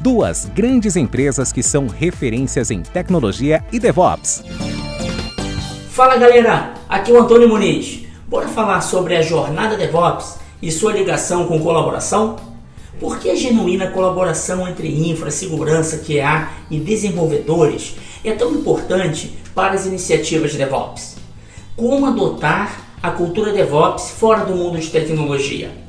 duas grandes empresas que são referências em tecnologia e DevOps. Fala galera, aqui é o Antônio Muniz. Bora falar sobre a jornada DevOps e sua ligação com colaboração? Por que a genuína colaboração entre infra, segurança, QA e desenvolvedores é tão importante para as iniciativas de DevOps? Como adotar a cultura DevOps fora do mundo de tecnologia?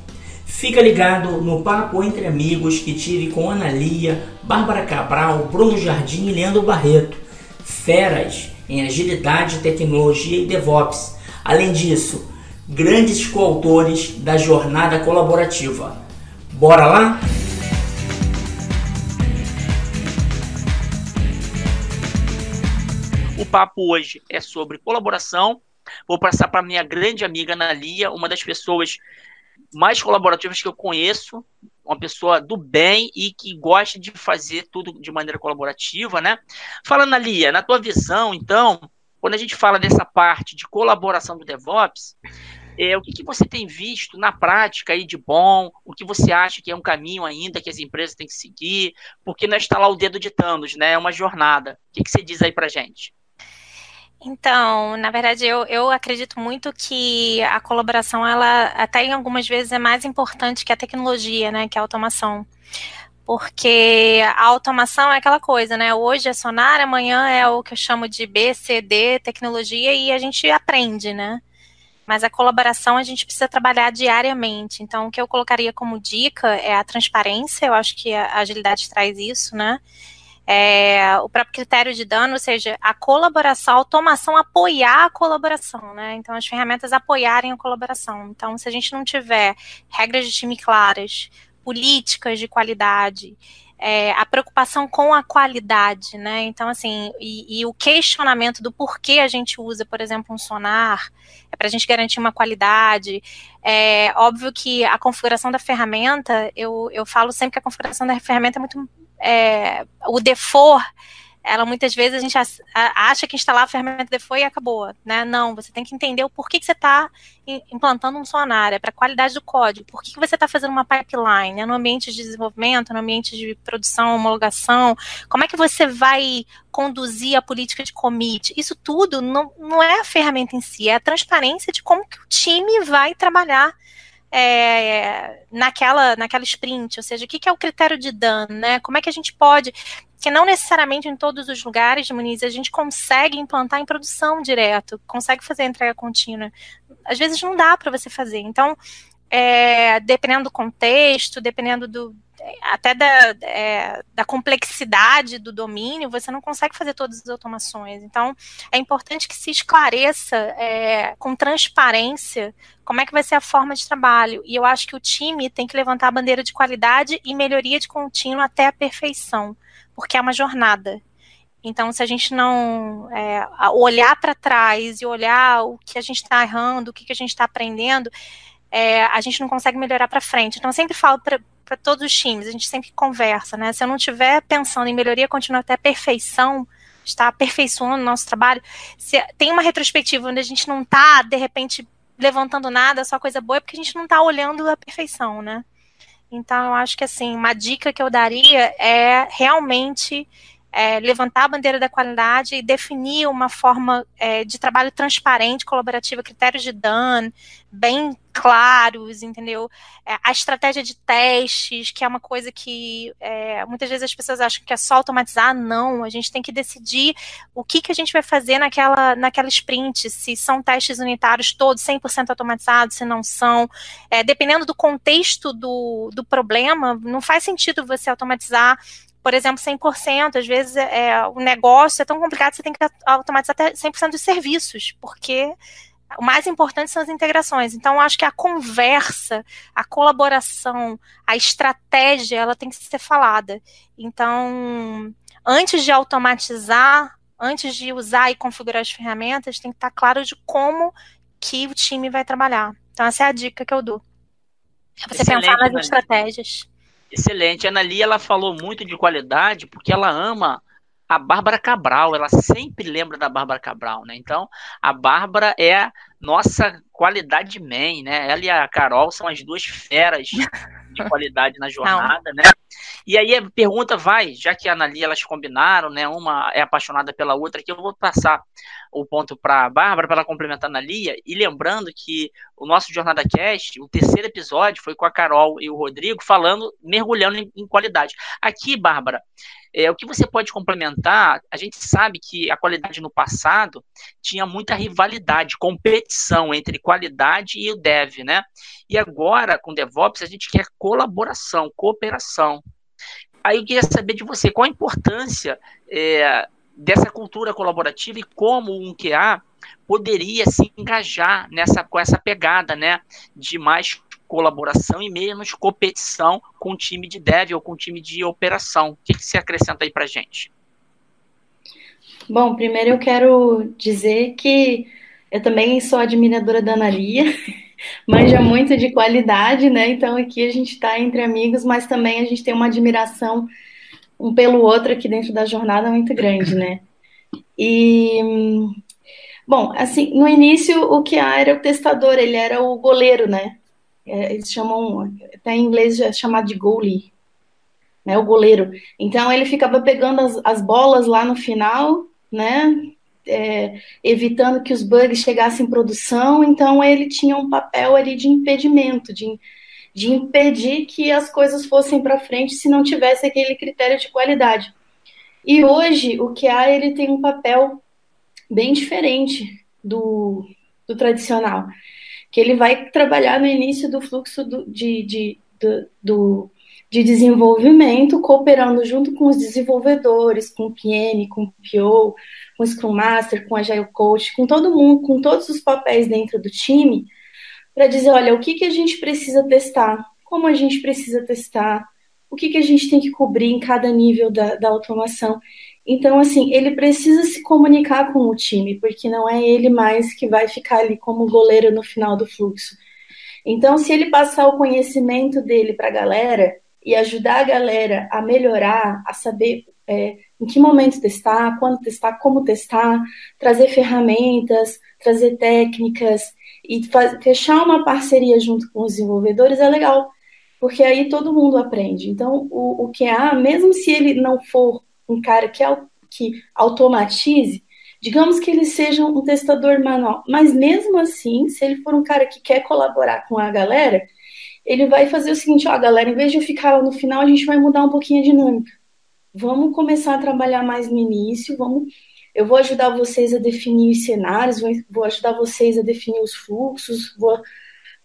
Fica ligado no papo entre amigos que tive com Ana Lia, Bárbara Cabral, Bruno Jardim e Leandro Barreto. Feras em agilidade, tecnologia e DevOps. Além disso, grandes coautores da jornada colaborativa. Bora lá? O papo hoje é sobre colaboração. Vou passar para minha grande amiga Ana Lia, uma das pessoas mais colaborativas que eu conheço, uma pessoa do bem e que gosta de fazer tudo de maneira colaborativa, né? Falando ali, na tua visão, então, quando a gente fala dessa parte de colaboração do DevOps, é, o que, que você tem visto na prática aí de bom? O que você acha que é um caminho ainda que as empresas têm que seguir? Porque não é instalar o dedo de Thanos, né? É uma jornada. O que, que você diz aí pra gente? Então, na verdade, eu, eu acredito muito que a colaboração, ela até em algumas vezes é mais importante que a tecnologia, né, que a automação. Porque a automação é aquela coisa, né? Hoje é sonar, amanhã é o que eu chamo de B, C, D, tecnologia, e a gente aprende, né? Mas a colaboração a gente precisa trabalhar diariamente. Então, o que eu colocaria como dica é a transparência, eu acho que a agilidade traz isso, né? É, o próprio critério de dano, ou seja, a colaboração, a automação apoiar a colaboração, né? Então, as ferramentas apoiarem a colaboração. Então, se a gente não tiver regras de time claras, políticas de qualidade, é, a preocupação com a qualidade, né? Então, assim, e, e, o questionamento do porquê a gente usa, por exemplo, um sonar, é para a gente garantir uma qualidade. É óbvio que a configuração da ferramenta, eu, eu falo sempre que a configuração da ferramenta é muito é, o default, ela muitas vezes a gente acha que instalar a ferramenta default e acabou, né? Não, você tem que entender o porquê que você está implantando um sonar, é para a qualidade do código, por que, que você está fazendo uma pipeline, é no ambiente de desenvolvimento, no ambiente de produção, homologação, como é que você vai conduzir a política de commit, isso tudo não, não é a ferramenta em si, é a transparência de como que o time vai trabalhar é, naquela, naquela sprint, ou seja, o que, que é o critério de dano, né? Como é que a gente pode, que não necessariamente em todos os lugares, Muniz, a gente consegue implantar em produção direto, consegue fazer a entrega contínua. Às vezes não dá para você fazer. Então, é, dependendo do contexto, dependendo do, até da, é, da complexidade do domínio, você não consegue fazer todas as automações. Então, é importante que se esclareça é, com transparência como é que vai ser a forma de trabalho. E eu acho que o time tem que levantar a bandeira de qualidade e melhoria de contínuo até a perfeição, porque é uma jornada. Então, se a gente não é, olhar para trás e olhar o que a gente está errando, o que, que a gente está aprendendo, é, a gente não consegue melhorar para frente. Então, eu sempre falo para para todos os times, a gente sempre conversa, né? Se eu não estiver pensando em melhoria contínua até perfeição, está aperfeiçoando o nosso trabalho, se tem uma retrospectiva onde a gente não está, de repente, levantando nada, só coisa boa, é porque a gente não está olhando a perfeição, né? Então, eu acho que, assim, uma dica que eu daria é realmente é, levantar a bandeira da qualidade e definir uma forma é, de trabalho transparente, colaborativa, critérios de dano, bem claros, entendeu? É, a estratégia de testes, que é uma coisa que é, muitas vezes as pessoas acham que é só automatizar, não, a gente tem que decidir o que, que a gente vai fazer naquela, naquela sprint, se são testes unitários todos 100% automatizados, se não são, é, dependendo do contexto do, do problema, não faz sentido você automatizar por exemplo, 100%. Às vezes é, o negócio é tão complicado, você tem que automatizar até 100% dos serviços, porque o mais importante são as integrações. Então, acho que a conversa, a colaboração, a estratégia, ela tem que ser falada. Então, antes de automatizar, antes de usar e configurar as ferramentas, tem que estar claro de como que o time vai trabalhar. Então, essa é a dica que eu dou. É você Excelente, pensar nas estratégias. Excelente. A Ana ela falou muito de qualidade porque ela ama a Bárbara Cabral, ela sempre lembra da Bárbara Cabral, né? Então, a Bárbara é nossa qualidade man, né? Ela e a Carol são as duas feras de qualidade na jornada, Não. né? E aí a pergunta vai, já que a Analia elas combinaram, né? Uma é apaixonada pela outra, que eu vou passar o ponto para a Bárbara para ela complementar a Analia, e lembrando que o nosso Jornada Cast, o terceiro episódio foi com a Carol e o Rodrigo falando, mergulhando em, em qualidade. Aqui, Bárbara, é, o que você pode complementar? A gente sabe que a qualidade no passado tinha muita rivalidade, competição entre qualidade e o dev, né? E agora, com DevOps, a gente quer colaboração, cooperação. Aí eu queria saber de você, qual a importância é, dessa cultura colaborativa e como um QA poderia se engajar nessa, com essa pegada, né, de mais colaboração e menos competição com o time de dev ou com o time de operação. O que, você acrescenta aí para gente? Bom, primeiro eu quero dizer que eu também sou admiradora da Analia, manja muito de qualidade, né? Então aqui a gente está entre amigos, mas também a gente tem uma admiração um pelo outro aqui dentro da jornada muito grande, né? E bom, assim, no início o que era o testador, ele era o goleiro, né? É, eles chamam, até em inglês é chamado de goalie, né, o goleiro. Então ele ficava pegando as, as bolas lá no final, né, é, evitando que os bugs chegassem em produção. Então ele tinha um papel ali de impedimento, de, de impedir que as coisas fossem para frente se não tivesse aquele critério de qualidade. E hoje o QA ele tem um papel bem diferente do, do tradicional que ele vai trabalhar no início do fluxo do, de, de, do, do, de desenvolvimento, cooperando junto com os desenvolvedores, com o PM, com o PO, com o Scrum Master, com o Agile Coach, com todo mundo, com todos os papéis dentro do time, para dizer, olha, o que, que a gente precisa testar, como a gente precisa testar, o que, que a gente tem que cobrir em cada nível da, da automação. Então, assim, ele precisa se comunicar com o time, porque não é ele mais que vai ficar ali como goleiro no final do fluxo. Então, se ele passar o conhecimento dele para a galera e ajudar a galera a melhorar, a saber é, em que momento testar, quando testar, como testar, trazer ferramentas, trazer técnicas e fechar uma parceria junto com os desenvolvedores é legal, porque aí todo mundo aprende. Então, o, o QA, mesmo se ele não for um cara que, que automatize, digamos que ele seja um testador manual, mas mesmo assim, se ele for um cara que quer colaborar com a galera, ele vai fazer o seguinte, ó, galera, em vez de eu ficar lá no final, a gente vai mudar um pouquinho a dinâmica. Vamos começar a trabalhar mais no início, vamos eu vou ajudar vocês a definir os cenários, vou ajudar vocês a definir os fluxos, vou,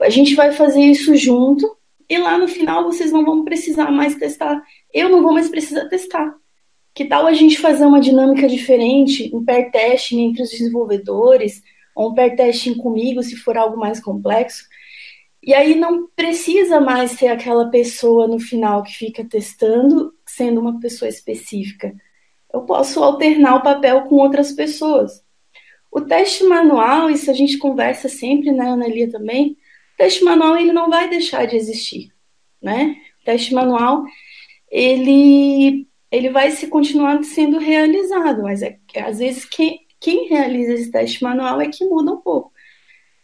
a gente vai fazer isso junto e lá no final vocês não vão precisar mais testar. Eu não vou mais precisar testar. Que tal a gente fazer uma dinâmica diferente, um pair testing entre os desenvolvedores, ou um pair testing comigo, se for algo mais complexo? E aí não precisa mais ser aquela pessoa no final que fica testando, sendo uma pessoa específica. Eu posso alternar o papel com outras pessoas. O teste manual, isso a gente conversa sempre, né, Analia também, o teste manual ele não vai deixar de existir, né? O teste manual, ele ele vai se continuar sendo realizado, mas é às vezes quem, quem realiza esse teste manual é que muda um pouco.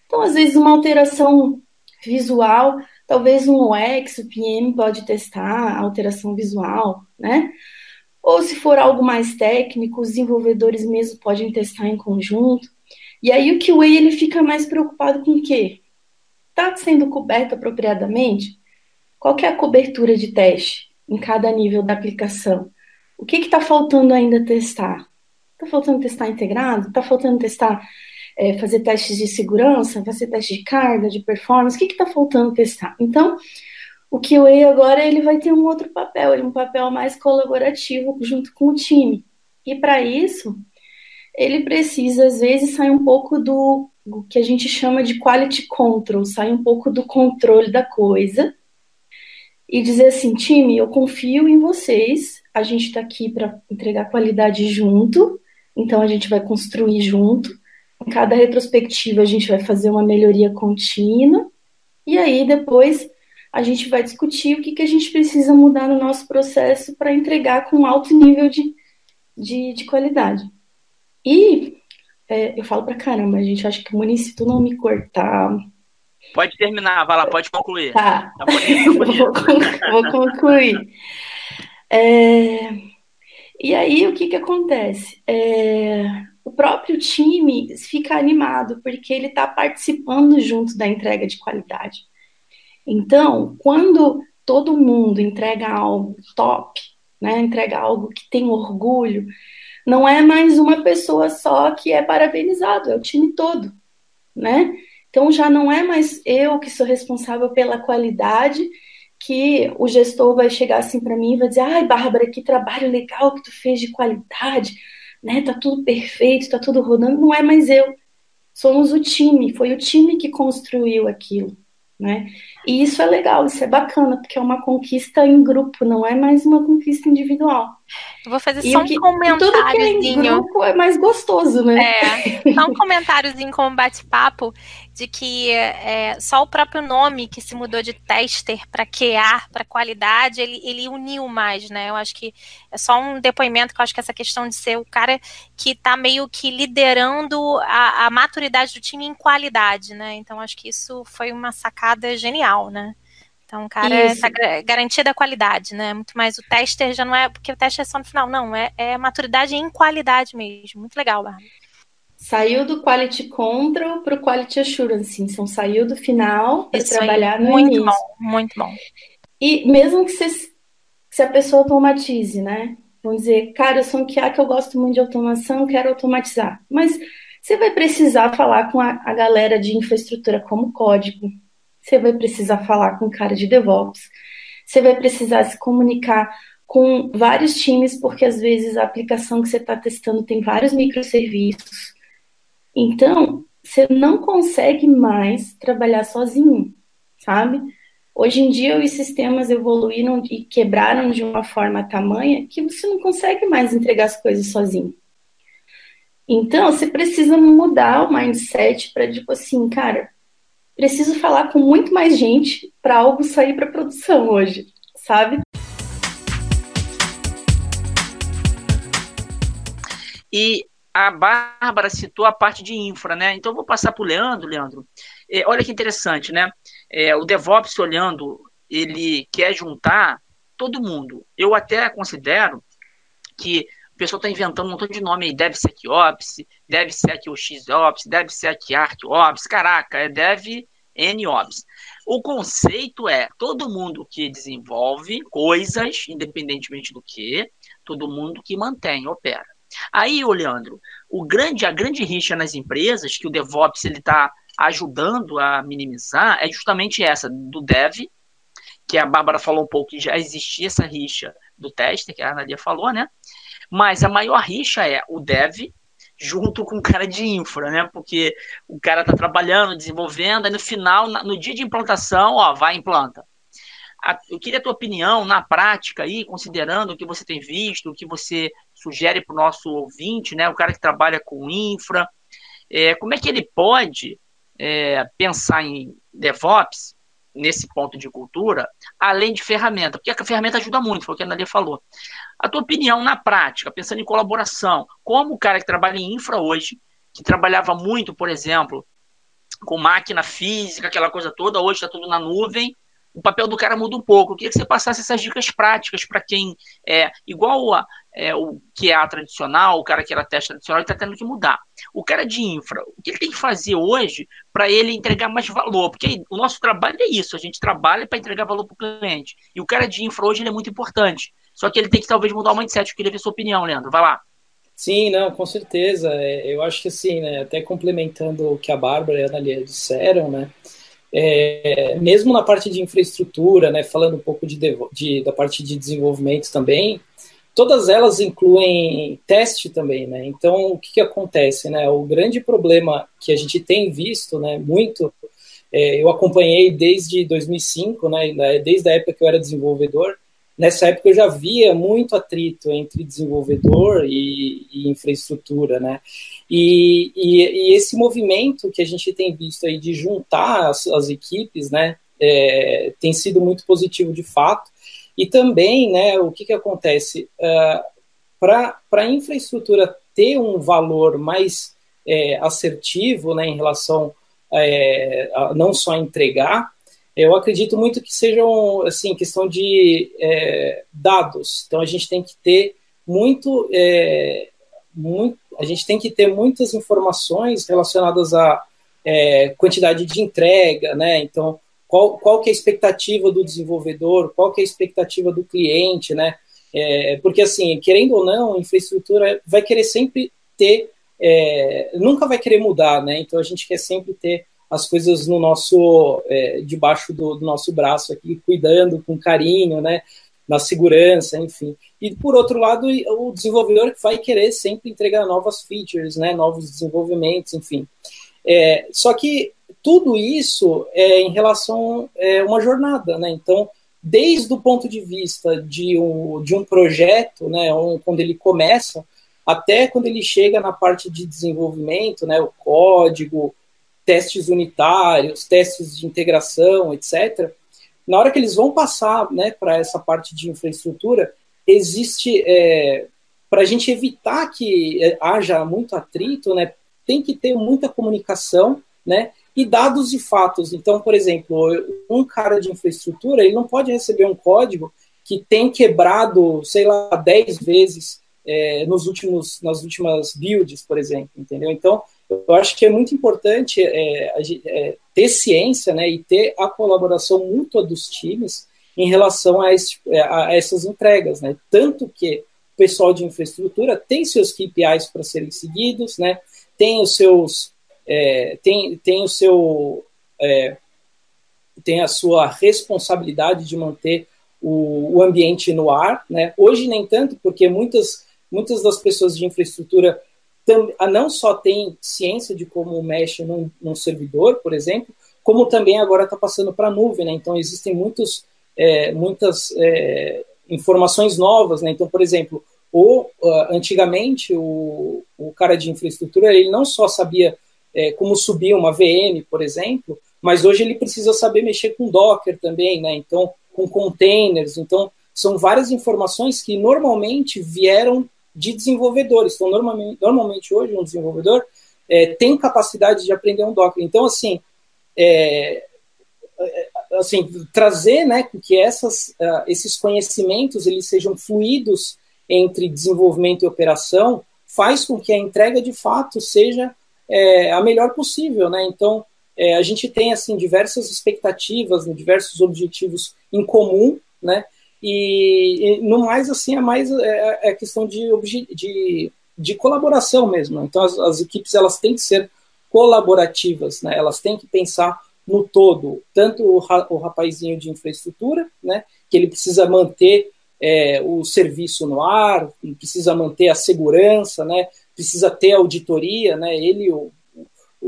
Então, às vezes, uma alteração visual, talvez um UX, o PM pode testar a alteração visual, né? Ou se for algo mais técnico, os desenvolvedores mesmo podem testar em conjunto. E aí o QA ele fica mais preocupado com o quê? Está sendo coberto apropriadamente? Qual é a cobertura de teste em cada nível da aplicação? O que está faltando ainda testar? Está faltando testar integrado? Está faltando testar, é, fazer testes de segurança, fazer teste de carga, de performance? O que está faltando testar? Então, o QA agora ele vai ter um outro papel, um papel mais colaborativo junto com o time. E para isso, ele precisa, às vezes, sair um pouco do que a gente chama de quality control, sair um pouco do controle da coisa e dizer assim, time, eu confio em vocês, a gente está aqui para entregar qualidade junto, então a gente vai construir junto. Em cada retrospectiva a gente vai fazer uma melhoria contínua e aí depois a gente vai discutir o que, que a gente precisa mudar no nosso processo para entregar com alto nível de, de, de qualidade. E é, eu falo para caramba, gente, acho que o Muniz, se tu não me cortar. Pode terminar, vai lá, pode concluir. Tá. tá vou, concluir. É, e aí, o que, que acontece? É, o próprio time fica animado, porque ele está participando junto da entrega de qualidade. Então, quando todo mundo entrega algo top, né, entrega algo que tem orgulho, não é mais uma pessoa só que é parabenizado, é o time todo, né? Então já não é mais eu que sou responsável pela qualidade, que o gestor vai chegar assim para mim e vai dizer: "Ai, Bárbara, que trabalho legal que tu fez de qualidade, né? Tá tudo perfeito, tá tudo rodando". Não é mais eu. Somos o time, foi o time que construiu aquilo né? E isso é legal, isso é bacana, porque é uma conquista em grupo, não é mais uma conquista individual. Eu vou fazer e só um que, comentáriozinho. Tudo que é em grupo é mais gostoso, né? É, só um comentáriozinho como bate-papo de que é, só o próprio nome que se mudou de tester para QA, para qualidade, ele, ele uniu mais, né? Eu acho que é só um depoimento que eu acho que essa questão de ser o cara que está meio que liderando a, a maturidade do time em qualidade, né? Então acho que isso foi uma sacada genial, né? Então, o cara está garantida a qualidade, né? Muito mais o tester já não é, porque o teste é só no final, não, é, é maturidade em qualidade mesmo. Muito legal, Bárbara. Saiu do Quality Control para o Quality Assurance, então saiu do final para trabalhar aí, no muito início. Muito bom, muito bom. E mesmo que se, se a pessoa automatize, né? Vamos dizer, cara, eu sou um QA que eu gosto muito de automação, quero automatizar. Mas você vai precisar falar com a, a galera de infraestrutura como código, você vai precisar falar com o cara de DevOps, você vai precisar se comunicar com vários times, porque às vezes a aplicação que você está testando tem vários microserviços. Então, você não consegue mais trabalhar sozinho, sabe? Hoje em dia, os sistemas evoluíram e quebraram de uma forma tamanha que você não consegue mais entregar as coisas sozinho. Então, você precisa mudar o mindset para, tipo assim, cara, preciso falar com muito mais gente para algo sair para produção hoje, sabe? E a Bárbara citou a parte de infra, né? Então vou passar para o Leandro, Leandro. É, olha que interessante, né? É, o DevOps olhando, ele quer juntar todo mundo. Eu até considero que o pessoal está inventando um montão de nome aí, DevSecOps, DevSecOXOps, DevSecArcOps, caraca, é DevNOps. O conceito é todo mundo que desenvolve coisas, independentemente do que, todo mundo que mantém, opera. Aí, ô Leandro, o grande, a grande rixa nas empresas que o DevOps ele está ajudando a minimizar é justamente essa do Dev, que a Bárbara falou um pouco que já existia essa rixa do teste, que a Analia falou, né? Mas a maior rixa é o dev junto com o cara de infra, né? Porque o cara está trabalhando, desenvolvendo, aí no final, no dia de implantação, ó, vai e implanta. Eu queria a tua opinião na prática aí, considerando o que você tem visto, o que você sugere para o nosso ouvinte, né? O cara que trabalha com infra, é, como é que ele pode é, pensar em DevOps nesse ponto de cultura, além de ferramenta, porque a ferramenta ajuda muito, foi o que a Analia falou. A tua opinião na prática, pensando em colaboração, como o cara que trabalha em infra hoje, que trabalhava muito, por exemplo, com máquina física, aquela coisa toda, hoje está tudo na nuvem, o papel do cara muda um pouco. Eu queria que você passasse essas dicas práticas para quem é igual a, é, o que é a tradicional, o cara que era teste tradicional, ele está tendo que mudar. O cara de infra, o que ele tem que fazer hoje para ele entregar mais valor? Porque o nosso trabalho é isso, a gente trabalha para entregar valor para o cliente. E o cara de infra hoje é muito importante. Só que ele tem que talvez mudar o mindset. Eu queria ver sua opinião, Leandro. Vai lá. Sim, não, com certeza. É, eu acho que assim, né, até complementando o que a Bárbara e a Analia disseram, né, é, mesmo na parte de infraestrutura, né, falando um pouco de, de, da parte de desenvolvimento também, todas elas incluem teste também, né? Então, o que, que acontece, né? O grande problema que a gente tem visto, né, muito, é, eu acompanhei desde 2005, né, desde a época que eu era desenvolvedor, nessa época eu já via muito atrito entre desenvolvedor e, e infraestrutura, né? E, e, e, esse movimento que a gente tem visto aí de juntar as, as equipes, né, é, tem sido muito positivo de fato. E também, né, o que, que acontece? Uh, Para a infraestrutura ter um valor mais é, assertivo né, em relação é, a não só entregar, eu acredito muito que sejam, assim, questão de é, dados. Então, a gente tem que ter muito, é, muito, a gente tem que ter muitas informações relacionadas à é, quantidade de entrega, né? Então, qual, qual que é a expectativa do desenvolvedor, qual que é a expectativa do cliente, né? É, porque, assim, querendo ou não, a infraestrutura vai querer sempre ter, é, nunca vai querer mudar, né? Então, a gente quer sempre ter as coisas no nosso é, debaixo do, do, nosso braço aqui, cuidando com carinho, né, na segurança, enfim. E por outro lado, o desenvolvedor vai querer sempre entregar novas features, né, novos desenvolvimentos, enfim. É, só que tudo isso é em relação é uma jornada, né? Então, desde o ponto de vista de um, de um projeto, né, um, quando ele começa, até quando ele chega na parte de desenvolvimento, né, o código, testes unitários, testes de integração, etc. Na hora que eles vão passar né, para essa parte de infraestrutura, existe, é, para a gente evitar que é, haja muito atrito, né, tem que ter muita comunicação, né, e dados e fatos. Então, por exemplo, um cara de infraestrutura, ele não pode receber um código que tem quebrado, sei lá, 10 vezes é, nos últimos, nas últimas builds, por exemplo, entendeu? Então, eu acho que é muito importante é, é, ter ciência né, e ter a colaboração mútua dos times em relação a, esse, é, a essas entregas. Né? Tanto que o pessoal de infraestrutura tem seus KPIs para serem seguidos, né? tem os seus. É, tem, tem o seu. É, tem a sua responsabilidade de manter o, o ambiente no ar. Né? Hoje, nem tanto, porque muitas, muitas das pessoas de infraestrutura não só tem ciência de como mexe num, num servidor, por exemplo, como também agora está passando para a nuvem, né? Então existem muitos, é, muitas é, informações novas, né? Então, por exemplo, o, uh, antigamente o, o cara de infraestrutura ele não só sabia é, como subir uma VM, por exemplo, mas hoje ele precisa saber mexer com Docker também, né? Então, com containers. Então, são várias informações que normalmente vieram de desenvolvedores. Então, normalmente, normalmente hoje, um desenvolvedor é, tem capacidade de aprender um Docker. Então, assim, é, é assim trazer né, que essas, uh, esses conhecimentos eles sejam fluidos entre desenvolvimento e operação faz com que a entrega de fato seja é, a melhor possível. Né? Então, é, a gente tem assim diversas expectativas, diversos objetivos em comum, né? E, e, no mais, assim, é mais é, é questão de, de, de colaboração mesmo. Então, as, as, equipes elas têm que ser colaborativas, né? Elas têm que pensar no todo, tanto o, o rapazinho de infraestrutura, né? Que ele precisa manter é, o serviço no ar, precisa manter a segurança, né? Precisa ter auditoria, né? Ele, o,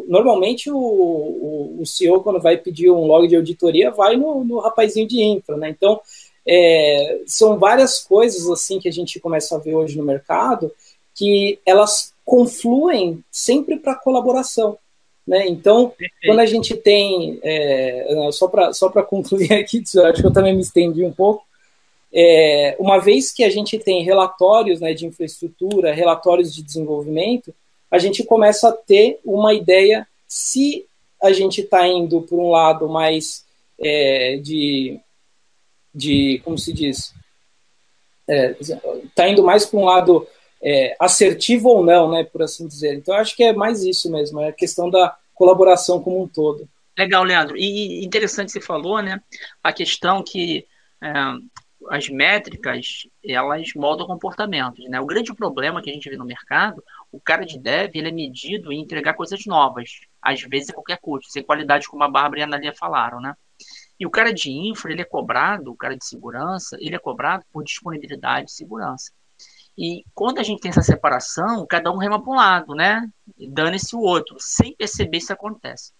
normalmente o, o, o CEO, quando vai pedir um log de auditoria, vai no, no rapazinho de infra, né? Então, é, são várias coisas assim que a gente começa a ver hoje no mercado que elas confluem sempre para colaboração. Né? Então, Perfeito. quando a gente tem, é, só para só concluir aqui, acho que eu também me estendi um pouco, é, uma vez que a gente tem relatórios né, de infraestrutura, relatórios de desenvolvimento, a gente começa a ter uma ideia se a gente está indo por um lado mais é, de de como se diz, está é, tá indo mais para um lado é, assertivo ou não, né, por assim dizer. Então, acho que é mais isso mesmo, é a questão da colaboração como um todo. Legal, Leandro. E interessante você falou, né, a questão que é, as métricas, elas moldam comportamentos, né? O grande problema que a gente vê no mercado, o cara de dev, ele é medido em entregar coisas novas, às vezes a qualquer custo, sem qualidade, como a Bárbara e a Analia falaram, né? E o cara de infra, ele é cobrado, o cara de segurança, ele é cobrado por disponibilidade e segurança. E quando a gente tem essa separação, cada um rema para um lado, né? Dane-se o outro, sem perceber se acontece.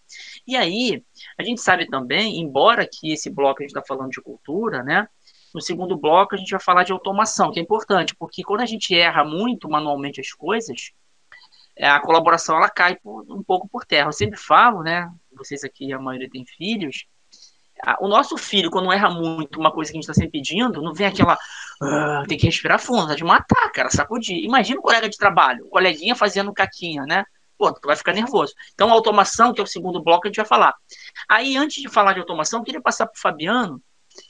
E aí, a gente sabe também, embora que esse bloco a gente está falando de cultura, né? No segundo bloco a gente vai falar de automação, que é importante, porque quando a gente erra muito manualmente as coisas, a colaboração ela cai um pouco por terra. Eu sempre falo, né? Vocês aqui, a maioria tem filhos. O nosso filho, quando erra muito uma coisa que a gente está sempre pedindo, não vem aquela. Uh, tem que respirar fundo, tá de matar, cara, sacudir. Imagina o colega de trabalho, o coleguinha fazendo caquinha, né? pô, tu vai ficar nervoso. Então, automação, que é o segundo bloco, a gente vai falar. Aí, antes de falar de automação, eu queria passar para o Fabiano,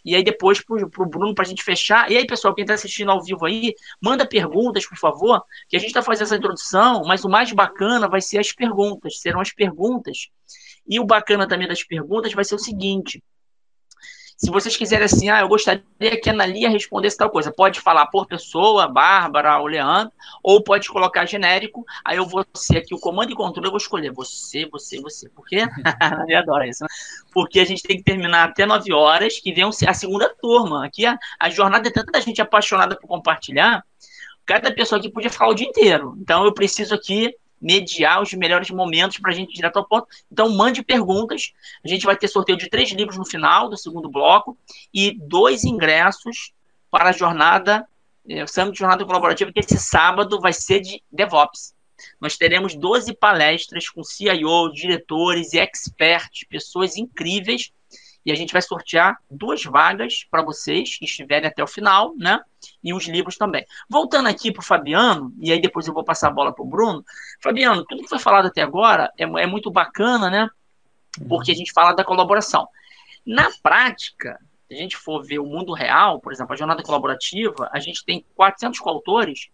e aí depois para o Bruno, para a gente fechar. E aí, pessoal, quem está assistindo ao vivo aí, manda perguntas, por favor, que a gente está fazendo essa introdução, mas o mais bacana vai ser as perguntas, serão as perguntas. E o bacana também das perguntas vai ser o seguinte: se vocês quiserem assim, ah, eu gostaria que a Analia respondesse tal coisa, pode falar por pessoa, Bárbara ou Leandro, ou pode colocar genérico, aí eu vou ser aqui o comando e controle, eu vou escolher você, você, você. Por quê? a Analia adora isso, né? Porque a gente tem que terminar até 9 horas, que vem a segunda turma. Aqui a, a jornada é tanta gente apaixonada por compartilhar, cada pessoa aqui podia falar o dia inteiro. Então eu preciso aqui mediar os melhores momentos para a gente ir direto ao ponto. Então, mande perguntas. A gente vai ter sorteio de três livros no final do segundo bloco e dois ingressos para a jornada, é, o Summit de Jornada Colaborativa, que esse sábado vai ser de DevOps. Nós teremos 12 palestras com CIO, diretores e experts, pessoas incríveis e a gente vai sortear duas vagas para vocês que estiverem até o final, né? E os livros também. Voltando aqui para o Fabiano, e aí depois eu vou passar a bola para o Bruno. Fabiano, tudo que foi falado até agora é, é muito bacana, né? Porque a gente fala da colaboração. Na prática, se a gente for ver o mundo real, por exemplo, a jornada colaborativa, a gente tem 400 coautores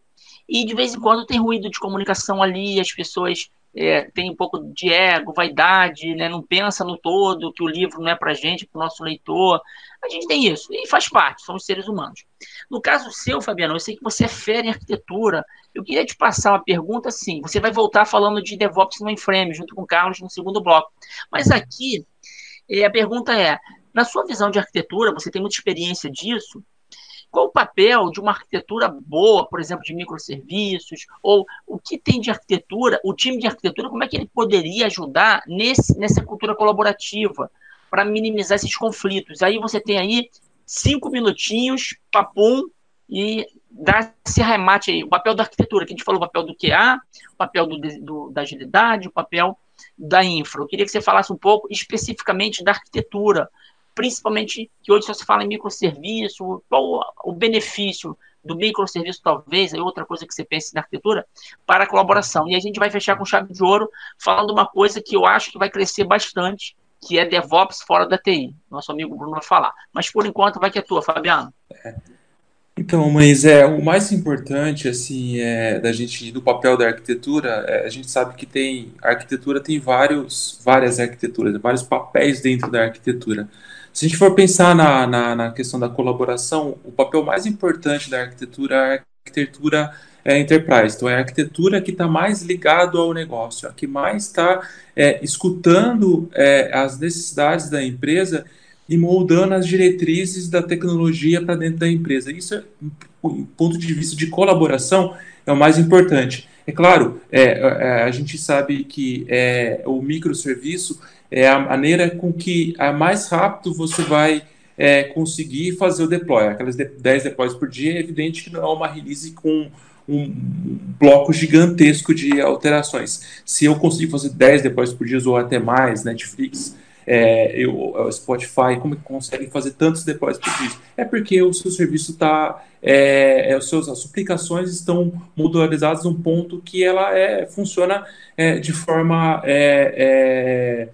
e de vez em quando tem ruído de comunicação ali, as pessoas é, tem um pouco de ego, vaidade, né? não pensa no todo, que o livro não é para gente, para o nosso leitor. A gente tem isso, e faz parte, somos seres humanos. No caso seu, Fabiano, eu sei que você é fera em arquitetura. Eu queria te passar uma pergunta assim: você vai voltar falando de DevOps no Mainframe, junto com o Carlos no segundo bloco. Mas aqui, é, a pergunta é: na sua visão de arquitetura, você tem muita experiência disso, qual o papel de uma arquitetura boa, por exemplo, de microserviços? Ou o que tem de arquitetura, o time de arquitetura, como é que ele poderia ajudar nesse, nessa cultura colaborativa para minimizar esses conflitos? Aí você tem aí cinco minutinhos, papum, e dá esse remate aí. O papel da arquitetura, que a gente falou, o papel do QA, o papel do, do, da agilidade, o papel da infra. Eu queria que você falasse um pouco especificamente da arquitetura, principalmente que hoje só se fala em microserviço, qual o benefício do microserviço, talvez, é outra coisa que você pense na arquitetura, para a colaboração. E a gente vai fechar com chave de ouro, falando uma coisa que eu acho que vai crescer bastante, que é DevOps fora da TI. Nosso amigo Bruno vai falar. Mas por enquanto, vai que é tua, Fabiano. É. Então, mas é o mais importante assim é da gente do papel da arquitetura. É, a gente sabe que tem a arquitetura tem vários várias arquiteturas, vários papéis dentro da arquitetura. Se a gente for pensar na, na, na questão da colaboração, o papel mais importante da arquitetura é a arquitetura é, enterprise. Então, é a arquitetura que está mais ligado ao negócio, a que mais está é, escutando é, as necessidades da empresa e moldando as diretrizes da tecnologia para dentro da empresa. Isso, do ponto de vista de colaboração, é o mais importante. É claro, é, é, a gente sabe que é, o microserviço é a maneira com que a mais rápido você vai é, conseguir fazer o deploy. Aquelas 10 deploys por dia, é evidente que não é uma release com um bloco gigantesco de alterações. Se eu conseguir fazer 10 deploys por dia ou até mais, Netflix, é, eu, é Spotify, como que consegue fazer tantos deploys por dia? É porque o seu serviço está, é, é, os seus, as aplicações estão modularizadas num ponto que ela é, funciona é, de forma é,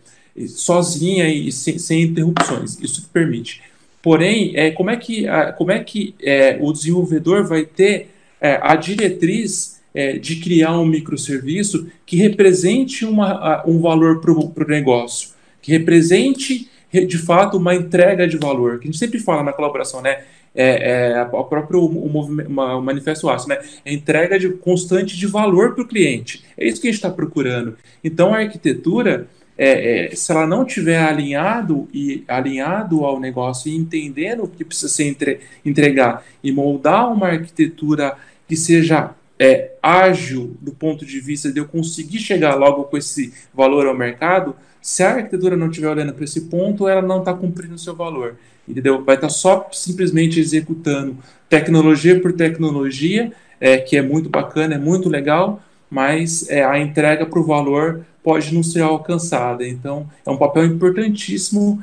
sozinha e sem, sem interrupções. Isso permite. Porém, é, como é que, a, como é que é, o desenvolvedor vai ter é, a diretriz é, de criar um microserviço que represente uma, a, um valor para o negócio, que represente de fato uma entrega de valor, que a gente sempre fala na colaboração, né? é, é o próprio o o manifesto aço, né? É entrega de, constante de valor para o cliente. É isso que a gente está procurando. Então a arquitetura, é, é, se ela não tiver alinhado e alinhado ao negócio e entendendo o que precisa ser entre, entregar e moldar uma arquitetura que seja é, ágil do ponto de vista de eu conseguir chegar logo com esse valor ao mercado, se a arquitetura não estiver olhando para esse ponto, ela não está cumprindo o seu valor entendeu? Vai estar tá só simplesmente executando tecnologia por tecnologia, é, que é muito bacana, é muito legal, mas é, a entrega para o valor pode não ser alcançada. Então, é um papel importantíssimo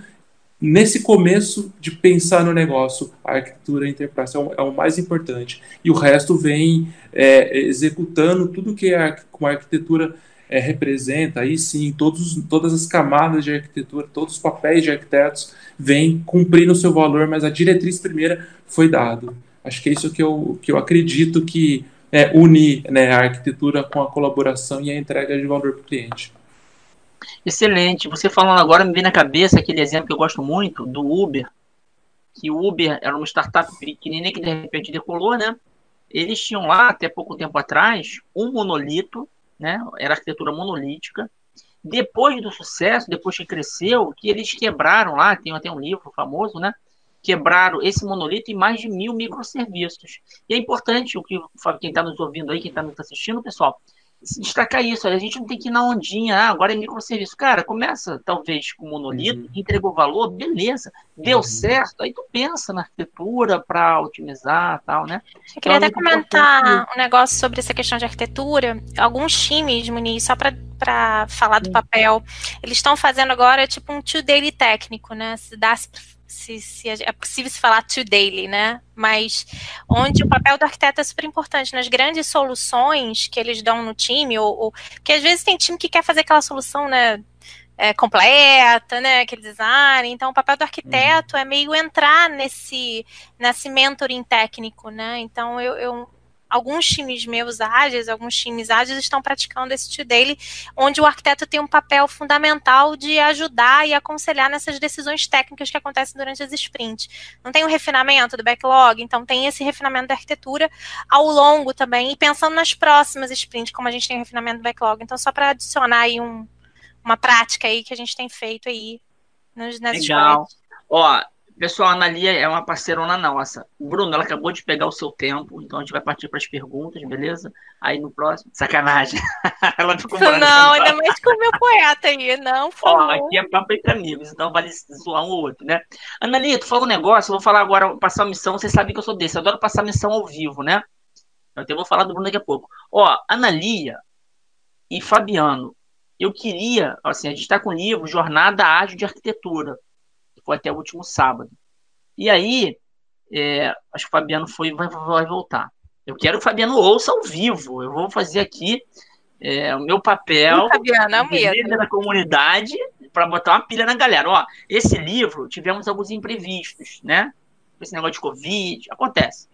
nesse começo de pensar no negócio. A arquitetura e é o, é o mais importante. E o resto vem é, executando tudo que a, com a arquitetura é, representa, aí sim, todos, todas as camadas de arquitetura, todos os papéis de arquitetos vêm cumprindo o seu valor, mas a diretriz primeira foi dado. Acho que é isso que eu, que eu acredito que é, une né, a arquitetura com a colaboração e a entrega de valor para o cliente. Excelente. Você falando agora me vem na cabeça aquele exemplo que eu gosto muito do Uber, que o Uber era uma startup pequenininha que de repente decolou, né? Eles tinham lá, até pouco tempo atrás, um monolito né? Era arquitetura monolítica. Depois do sucesso, depois que cresceu, que eles quebraram lá, tem até um livro famoso, né? Quebraram esse monolito em mais de mil microserviços. E é importante o que quem está nos ouvindo aí, quem está nos assistindo, pessoal, destacar isso. A gente não tem que ir na ondinha, ah, agora é microserviço. Cara, começa talvez com monolito, uhum. entregou valor, beleza, deu uhum. certo. Aí tu pensa na arquitetura para otimizar tal, né? Eu queria então, até comentar um negócio sobre essa questão de arquitetura. Alguns times, Muniz, só para falar do papel, eles estão fazendo agora tipo um two-daily técnico, né? Se dá se, se, é possível se falar to daily, né? Mas onde o papel do arquiteto é super importante nas grandes soluções que eles dão no time, ou, ou que às vezes tem time que quer fazer aquela solução, né? É, completa, né, aquele design. Então, o papel do arquiteto uhum. é meio entrar nesse, nesse mentoring técnico, né? Então, eu, eu alguns times meus ágeis, alguns times ágeis estão praticando esse two daily, onde o arquiteto tem um papel fundamental de ajudar e aconselhar nessas decisões técnicas que acontecem durante as sprints. Não tem o um refinamento do backlog, então tem esse refinamento da arquitetura ao longo também, e pensando nas próximas sprints, como a gente tem o refinamento do backlog. Então, só para adicionar aí um, uma prática aí que a gente tem feito aí nas, nas Legal. Ó, Pessoal, a Analia é uma parceirona nossa. Bruno, ela acabou de pegar o seu tempo, então a gente vai partir para as perguntas, beleza? Aí no próximo. Sacanagem. ela ficou Não, ainda mais com o meu poeta aí, não, por Ó, aqui é papo entre amigos, então vale zoar um ou outro, né? Analia, tu falou um negócio, eu vou falar agora, passar a missão, vocês sabem que eu sou desse, eu adoro passar missão ao vivo, né? Eu até vou falar do Bruno daqui a pouco. Ó, Analia e Fabiano, eu queria, assim, a gente está com o livro Jornada Ágil de Arquitetura foi até o último sábado. E aí, é, acho que o Fabiano foi vai, vai voltar. Eu quero que o Fabiano ouça ao vivo. Eu vou fazer aqui é, o meu papel Fabiano, é da comunidade para botar uma pilha na galera. Ó, esse livro tivemos alguns imprevistos, né? Esse negócio de Covid, acontece.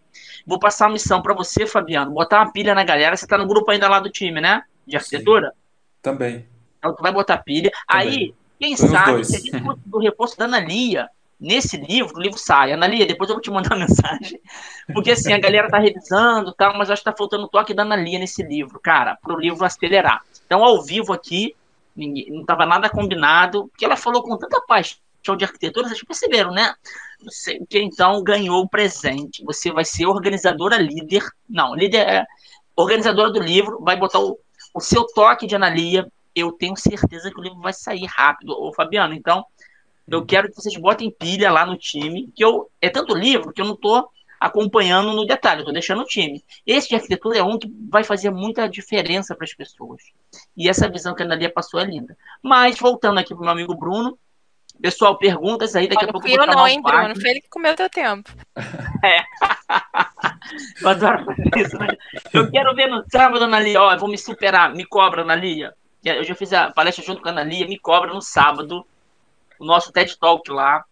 Vou passar uma missão para você, Fabiano, botar uma pilha na galera. Você está no grupo ainda lá do time, né? De arquitetura? Sim, também. Então tu vai botar pilha. Também. Aí quem Foi sabe, se a gente do reforço da Analia, nesse livro, o livro sai. Analia, depois eu vou te mandar uma mensagem. Porque assim, a galera tá revisando tal, mas acho que tá faltando o toque da Analia nesse livro, cara, pro livro acelerar. Então, ao vivo aqui, não tava nada combinado, porque ela falou com tanta paixão de arquitetura, vocês perceberam, né? Você, que então ganhou o presente. Você vai ser organizadora líder. Não, líder é organizadora do livro, vai botar o, o seu toque de Analia eu tenho certeza que o livro vai sair rápido, ô Fabiano. Então, eu quero que vocês botem pilha lá no time, que eu é tanto livro que eu não estou acompanhando no detalhe, tô deixando o time. Esse de arquitetura é um que vai fazer muita diferença para as pessoas. E essa visão que a Analia passou é linda. Mas, voltando aqui para o meu amigo Bruno, pessoal, perguntas aí, daqui Olha, a pouco eu vou não, hein, Bruno? Foi ele que comeu teu tempo. É. eu adoro fazer isso, né? Eu quero ver no sábado, Analia, ó, eu vou me superar, me cobra, Analia eu já fiz a palestra junto com a Analia, me cobra no sábado o nosso TED Talk lá,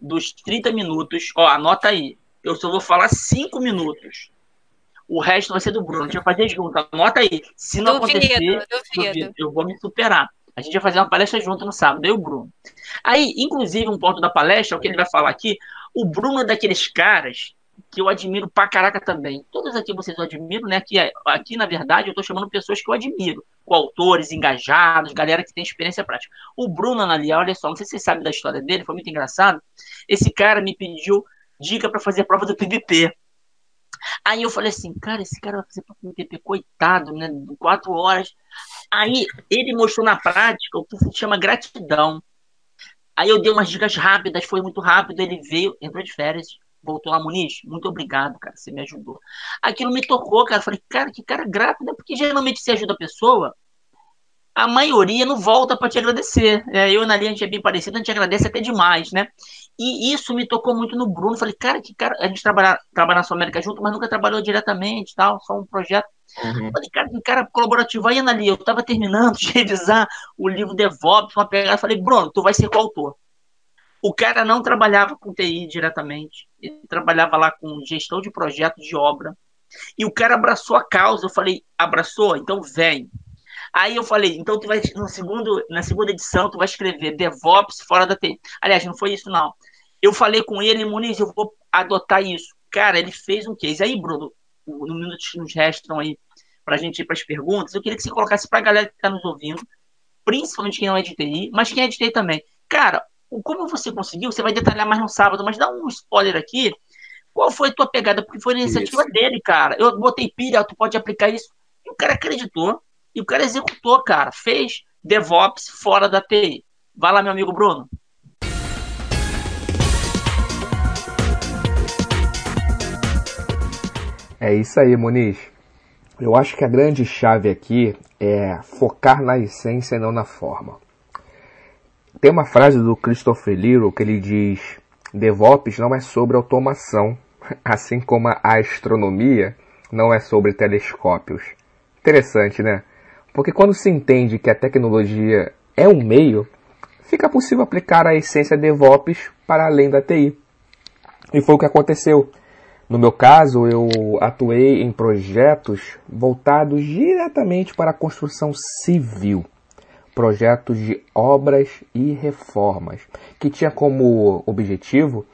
dos 30 minutos. Ó, anota aí. Eu só vou falar 5 minutos. O resto vai ser do Bruno. A gente vai fazer junto. Anota aí. Se não duvido, acontecer, duvido. eu vou me superar. A gente vai fazer uma palestra junto no sábado, eu e o Bruno. Aí, inclusive, um ponto da palestra, o que ele vai falar aqui, O Bruno é daqueles caras que eu admiro pra caraca também. Todos aqui vocês eu admiro, né? Aqui, aqui na verdade, eu tô chamando pessoas que eu admiro. Coautores, engajados, galera que tem experiência prática. O Bruno Analia, olha só, não sei se vocês sabem da história dele, foi muito engraçado. Esse cara me pediu dica para fazer a prova do PVP. Aí eu falei assim, cara, esse cara vai fazer prova do PVP, coitado, né? Quatro horas. Aí ele mostrou na prática o que se chama gratidão. Aí eu dei umas dicas rápidas, foi muito rápido, ele veio, entrou de férias, voltou lá, Muniz, muito obrigado, cara, você me ajudou. Aquilo me tocou, cara, falei, cara, que cara grato, né? Porque geralmente você ajuda a pessoa, a maioria não volta para te agradecer. É, eu na linha a gente é bem parecido, a gente agradece até demais, né? E isso me tocou muito no Bruno. Falei, cara, que cara, a gente trabalha, trabalha na Sul América junto, mas nunca trabalhou diretamente, tal, só um projeto. Uhum. Falei, cara, que cara colaborativo. Aí, Ana eu tava terminando de revisar o livro DevOps, uma pegada. Falei, Bruno, tu vai ser coautor. O cara não trabalhava com TI diretamente, ele trabalhava lá com gestão de projeto de obra. E o cara abraçou a causa. Eu falei, abraçou? Então vem. Aí eu falei, então tu vai no segundo, na segunda edição tu vai escrever DevOps fora da TI. Aliás, não foi isso não. Eu falei com ele, Muniz, eu vou adotar isso. Cara, ele fez um case. Aí, Bruno, no minutos que nos restam aí pra gente ir para as perguntas, eu queria que você colocasse para a galera que está nos ouvindo, principalmente quem não é de TI, mas quem é de TI também. Cara, como você conseguiu, você vai detalhar mais no sábado, mas dá um spoiler aqui. Qual foi a tua pegada? Porque foi a iniciativa isso. dele, cara. Eu botei pilha, tu pode aplicar isso. E o cara acreditou. E o cara executou, cara. Fez DevOps fora da TI. Vai lá, meu amigo Bruno. É isso aí, Muniz. Eu acho que a grande chave aqui é focar na essência e não na forma. Tem uma frase do Christopher Little que ele diz: DevOps não é sobre automação, assim como a astronomia não é sobre telescópios. Interessante, né? Porque quando se entende que a tecnologia é um meio, fica possível aplicar a essência DevOps para além da TI. E foi o que aconteceu. No meu caso, eu atuei em projetos voltados diretamente para a construção civil, projetos de obras e reformas, que tinha como objetivo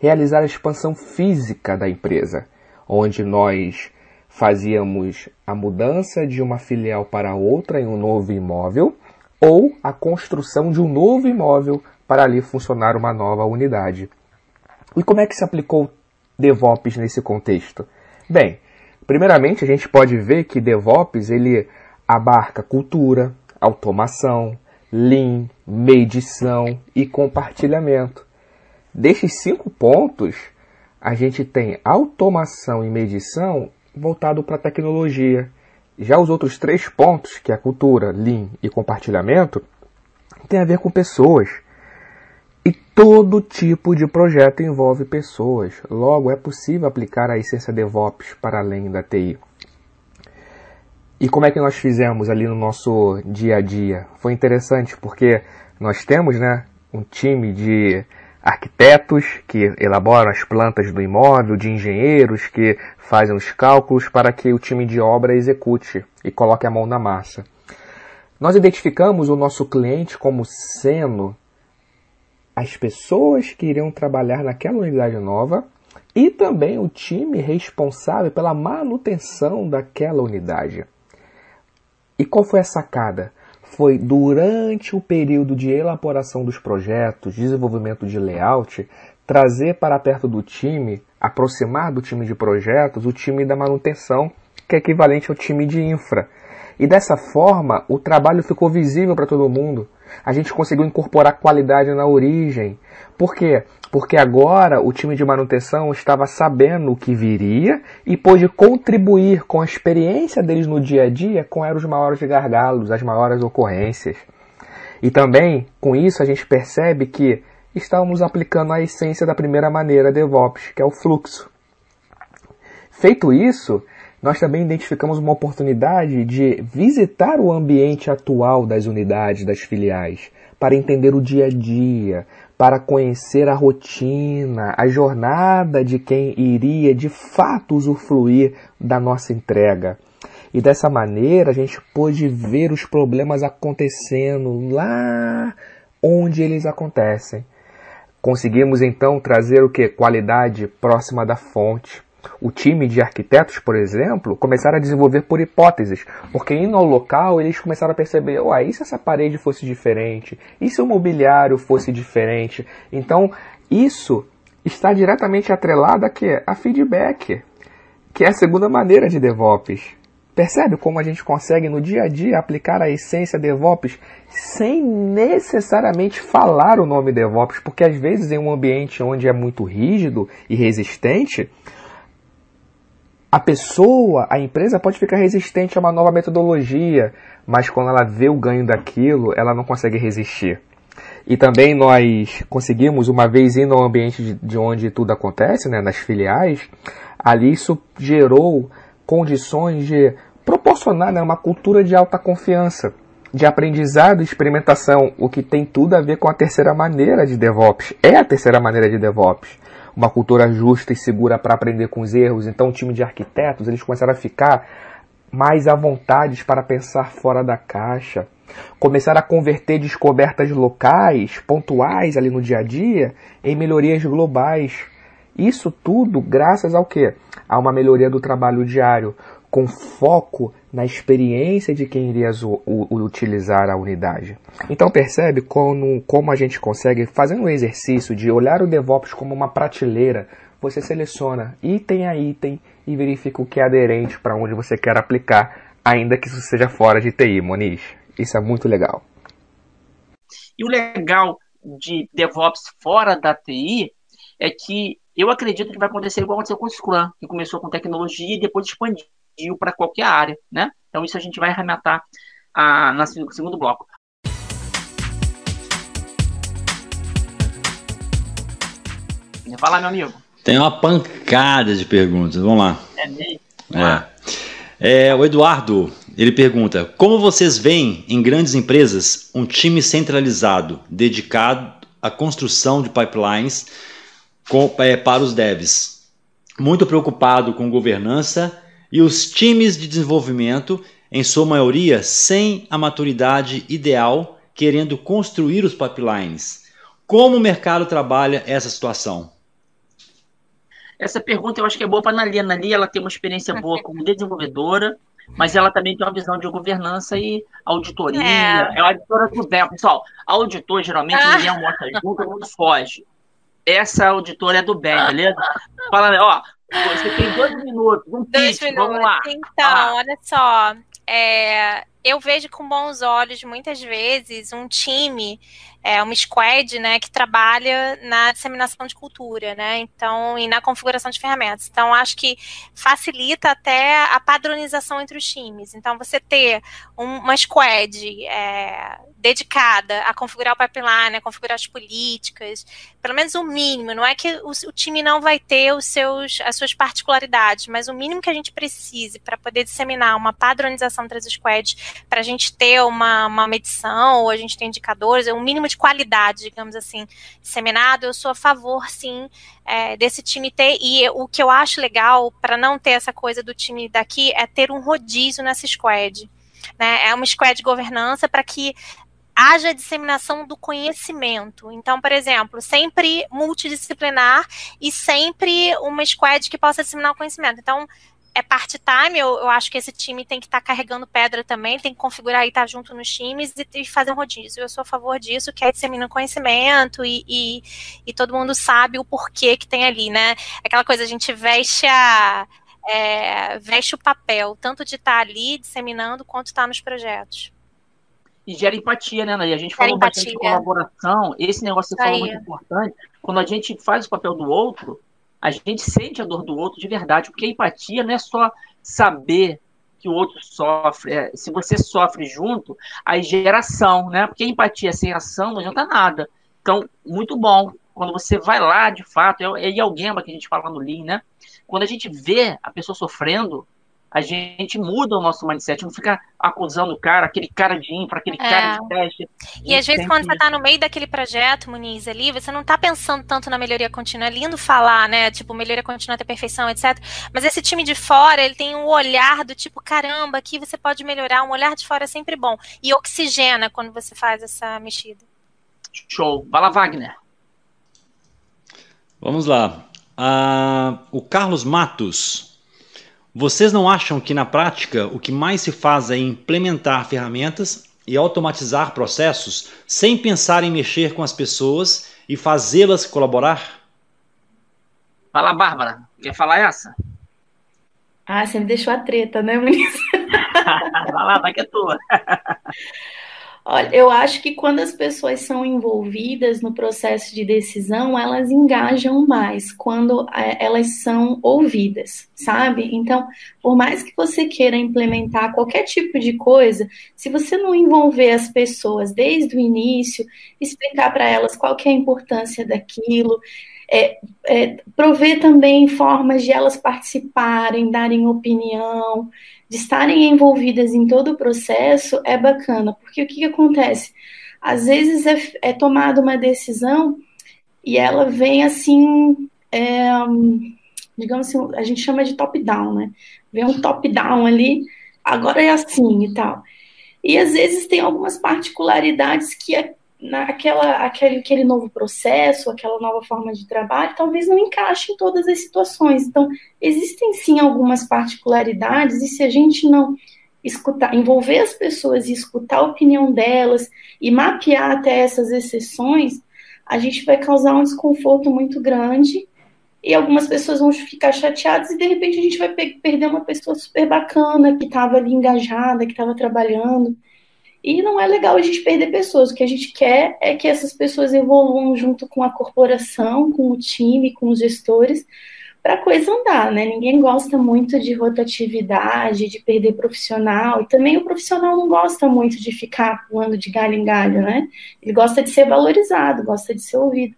realizar a expansão física da empresa, onde nós fazíamos a mudança de uma filial para outra em um novo imóvel ou a construção de um novo imóvel para ali funcionar uma nova unidade. E como é que se aplicou DevOps nesse contexto? Bem, primeiramente a gente pode ver que DevOps ele abarca cultura, automação, Lean, medição e compartilhamento. Destes cinco pontos, a gente tem automação e medição voltado para a tecnologia. Já os outros três pontos, que é a cultura, Lean e compartilhamento, tem a ver com pessoas. E todo tipo de projeto envolve pessoas. Logo, é possível aplicar a essência DevOps para além da TI. E como é que nós fizemos ali no nosso dia a dia? Foi interessante porque nós temos né, um time de arquitetos que elaboram as plantas do imóvel, de engenheiros que fazem os cálculos para que o time de obra execute e coloque a mão na massa. Nós identificamos o nosso cliente como sendo as pessoas que iriam trabalhar naquela unidade nova e também o time responsável pela manutenção daquela unidade. E qual foi a sacada? foi durante o período de elaboração dos projetos, desenvolvimento de layout, trazer para perto do time, aproximar do time de projetos, o time da manutenção, que é equivalente ao time de infra. E dessa forma, o trabalho ficou visível para todo mundo. A gente conseguiu incorporar qualidade na origem. Por quê? Porque agora o time de manutenção estava sabendo o que viria e pôde contribuir com a experiência deles no dia a dia com os maiores gargalos, as maiores ocorrências. E também, com isso, a gente percebe que estávamos aplicando a essência da primeira maneira DevOps, que é o fluxo. Feito isso, nós também identificamos uma oportunidade de visitar o ambiente atual das unidades, das filiais, para entender o dia a dia, para conhecer a rotina, a jornada de quem iria de fato usufruir da nossa entrega. E dessa maneira a gente pôde ver os problemas acontecendo lá onde eles acontecem. Conseguimos então trazer o que? Qualidade próxima da fonte. O time de arquitetos, por exemplo, começaram a desenvolver por hipóteses, porque indo ao local eles começaram a perceber, uai, e se essa parede fosse diferente? E se o mobiliário fosse diferente? Então, isso está diretamente atrelado a quê? A feedback, que é a segunda maneira de DevOps. Percebe como a gente consegue no dia a dia aplicar a essência DevOps sem necessariamente falar o nome DevOps? Porque às vezes em um ambiente onde é muito rígido e resistente, a pessoa, a empresa pode ficar resistente a uma nova metodologia, mas quando ela vê o ganho daquilo, ela não consegue resistir. E também nós conseguimos, uma vez indo ao ambiente de, de onde tudo acontece, né, nas filiais, ali isso gerou condições de proporcionar né, uma cultura de alta confiança, de aprendizado e experimentação, o que tem tudo a ver com a terceira maneira de DevOps. É a terceira maneira de DevOps. Uma cultura justa e segura para aprender com os erros. Então, o time de arquitetos eles começaram a ficar mais à vontade para pensar fora da caixa. Começaram a converter descobertas locais, pontuais ali no dia a dia, em melhorias globais. Isso tudo graças ao que? A uma melhoria do trabalho diário, com foco na experiência de quem iria utilizar a unidade. Então percebe como, como a gente consegue, fazendo o exercício de olhar o DevOps como uma prateleira, você seleciona item a item e verifica o que é aderente para onde você quer aplicar, ainda que isso seja fora de TI, Moniz. Isso é muito legal. E o legal de DevOps fora da TI é que eu acredito que vai acontecer igual aconteceu com o Scrum, que começou com tecnologia e depois expandiu para qualquer área, né? Então isso a gente vai arrematar a, no segundo bloco. Fala, meu amigo. Tem uma pancada de perguntas. Vamos lá. É mesmo? É. é. o Eduardo, ele pergunta: Como vocês veem em grandes empresas um time centralizado, dedicado à construção de pipelines com, é, para os devs, muito preocupado com governança e os times de desenvolvimento, em sua maioria, sem a maturidade ideal, querendo construir os pipelines. Como o mercado trabalha essa situação? Essa pergunta eu acho que é boa para a Nali. A Nali ela tem uma experiência boa como desenvolvedora, mas ela também tem uma visão de governança e auditoria. É, é a auditora do bem. Pessoal, auditor geralmente ah. ninguém almoça junto, todo mundo foge essa auditora é do bem, beleza? Fala, ó, você tem dois minutos, um dois pitch, minutos. vamos lá. Então, olha só, é, eu vejo com bons olhos, muitas vezes, um time é uma squad, né, que trabalha na disseminação de cultura, né, então, e na configuração de ferramentas. Então, acho que facilita até a padronização entre os times. Então, você ter um, uma squad é, dedicada a configurar o pipeline, a configurar as políticas, pelo menos o mínimo, não é que o, o time não vai ter os seus, as suas particularidades, mas o mínimo que a gente precise para poder disseminar uma padronização entre as squads, para a gente ter uma, uma medição, ou a gente ter indicadores, é um mínimo de qualidade, digamos assim, disseminado, eu sou a favor, sim, é, desse time ter. E o que eu acho legal, para não ter essa coisa do time daqui, é ter um rodízio nessa squad. Né? É uma squad de governança para que haja disseminação do conhecimento. Então, por exemplo, sempre multidisciplinar e sempre uma squad que possa disseminar o conhecimento. Então, é part-time, eu, eu, acho que esse time tem que estar tá carregando pedra também, tem que configurar e estar tá junto nos times e, e, fazer um rodízio. Eu sou a favor disso, que é disseminando conhecimento e, e, e, todo mundo sabe o porquê que tem ali, né? Aquela coisa, a gente veste a. É, veste o papel, tanto de estar tá ali disseminando quanto estar nos projetos. E gera empatia, né, Nadia? A gente falou bastante de colaboração, esse negócio que você falou muito importante. Quando a gente faz o papel do outro, a gente sente a dor do outro de verdade, porque a empatia não é só saber que o outro sofre, é, se você sofre junto, a geração, né? Porque a empatia sem ação não adianta nada. Então, muito bom. Quando você vai lá, de fato, é, é alguém que a gente fala no Lean, né? Quando a gente vê a pessoa sofrendo, a gente muda o nosso mindset, não fica acusando o cara, aquele cara de infra, aquele é. cara de teste. E às vezes, quando você está no meio daquele projeto, Muniz, ali, você não está pensando tanto na melhoria contínua. É lindo falar, né? Tipo, melhoria contínua até perfeição, etc. Mas esse time de fora, ele tem um olhar do tipo, caramba, aqui você pode melhorar. Um olhar de fora é sempre bom. E oxigena quando você faz essa mexida. Show. Vai lá, Wagner. Vamos lá. Uh, o Carlos Matos. Vocês não acham que na prática o que mais se faz é implementar ferramentas e automatizar processos sem pensar em mexer com as pessoas e fazê-las colaborar? Fala, Bárbara. Quer falar essa? Ah, você me deixou a treta, né, Muniz? vai lá, vai que é tua. Olha, eu acho que quando as pessoas são envolvidas no processo de decisão, elas engajam mais quando é, elas são ouvidas, sabe? Então, por mais que você queira implementar qualquer tipo de coisa, se você não envolver as pessoas desde o início, explicar para elas qual que é a importância daquilo, é, é, prover também formas de elas participarem, darem opinião, de estarem envolvidas em todo o processo é bacana, porque o que, que acontece? Às vezes é, é, tomada uma decisão e ela vem assim, é, digamos assim, a gente chama de top-down, né? Vem um top-down ali, agora é assim e tal. E às vezes tem algumas particularidades que naquela aquele, aquele novo processo, aquela nova forma de trabalho, talvez não encaixe em todas as situações. Então, existem sim algumas particularidades, e se a gente não escutar, envolver as pessoas e escutar a opinião delas e mapear até essas exceções, a gente vai causar um desconforto muito grande e algumas pessoas vão ficar chateadas e de repente a gente vai perder uma pessoa super bacana que estava ali engajada, que estava trabalhando. E não é legal a gente perder pessoas. O que a gente quer é que essas pessoas evoluam junto com a corporação, com o time, com os gestores, para a coisa andar, né? Ninguém gosta muito de rotatividade, de perder profissional, e também o profissional não gosta muito de ficar pulando de galho em galho, né? Ele gosta de ser valorizado, gosta de ser ouvido.